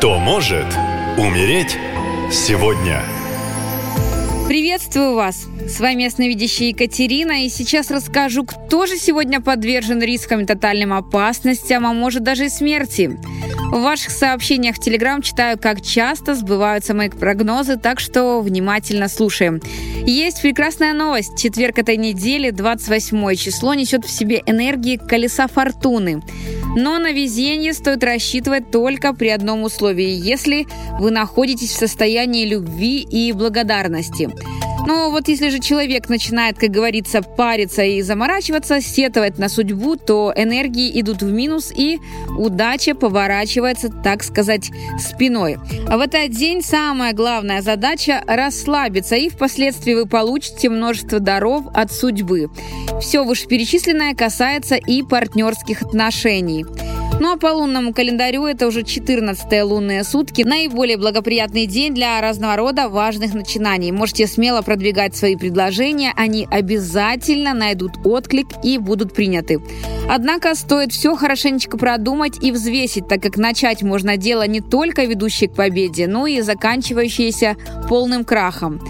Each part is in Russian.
Кто может умереть сегодня? Приветствую вас! С вами ясновидящая Екатерина, и сейчас расскажу, кто же сегодня подвержен рискам и тотальным опасностям, а может даже и смерти. В ваших сообщениях в Телеграм читаю, как часто сбываются мои прогнозы, так что внимательно слушаем. Есть прекрасная новость. Четверг этой недели, 28 число, несет в себе энергии колеса фортуны. Но на везение стоит рассчитывать только при одном условии, если вы находитесь в состоянии любви и благодарности. Но вот если же человек начинает, как говорится, париться и заморачиваться, сетовать на судьбу, то энергии идут в минус и удача поворачивается, так сказать, спиной. А в этот день самая главная задача – расслабиться, и впоследствии вы получите множество даров от судьбы. Все вышеперечисленное касается и партнерских отношений. Ну а по лунному календарю это уже 14 лунные сутки. Наиболее благоприятный день для разного рода важных начинаний. Можете смело продвигать свои предложения, они обязательно найдут отклик и будут приняты. Однако стоит все хорошенечко продумать и взвесить, так как начать можно дело не только ведущий к победе, но и заканчивающееся полным крахом.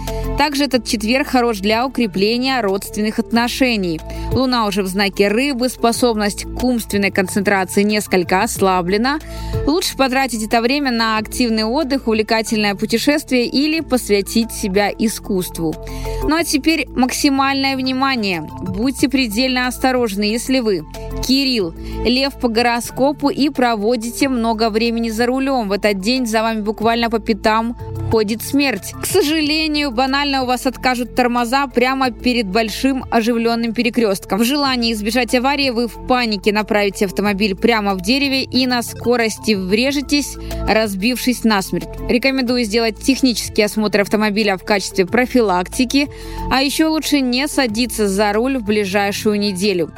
Также этот четверг хорош для укрепления родственных отношений. Луна уже в знаке рыбы, способность к умственной концентрации несколько ослаблена. Лучше потратить это время на активный отдых, увлекательное путешествие или посвятить себя искусству. Ну а теперь максимальное внимание. Будьте предельно осторожны, если вы Кирилл, лев по гороскопу и проводите много времени за рулем. В этот день за вами буквально по пятам ходит смерть. К сожалению, банально у вас откажут тормоза прямо перед большим оживленным перекрестком. В желании избежать аварии вы в панике направите автомобиль прямо в дереве и на скорости врежетесь, разбившись насмерть. Рекомендую сделать технический осмотр автомобиля в качестве профилактики, а еще лучше не садиться за руль в ближайшую неделю.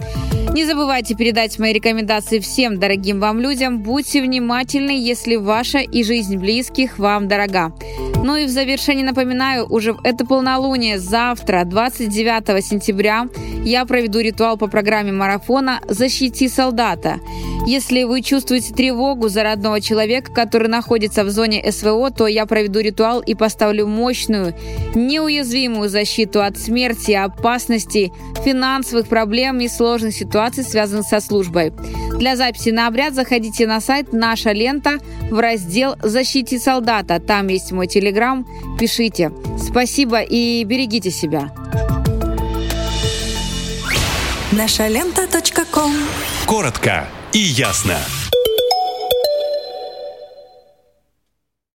Не забывайте передать мои рекомендации всем дорогим вам людям. Будьте внимательны, если ваша и жизнь близких вам дорога. Ну и в завершении напоминаю, уже это полнолуние завтра, 29 сентября, я проведу ритуал по программе марафона «Защити солдата». Если вы чувствуете тревогу за родного человека, который находится в зоне СВО, то я проведу ритуал и поставлю мощную, неуязвимую защиту от смерти, опасности, финансовых проблем и сложных ситуаций, связанных со службой. Для записи на обряд заходите на сайт «Наша лента» в раздел «Защити солдата». Там есть мой телеграм. Пишите. Спасибо и берегите себя. Наша лента. Коротко и ясно.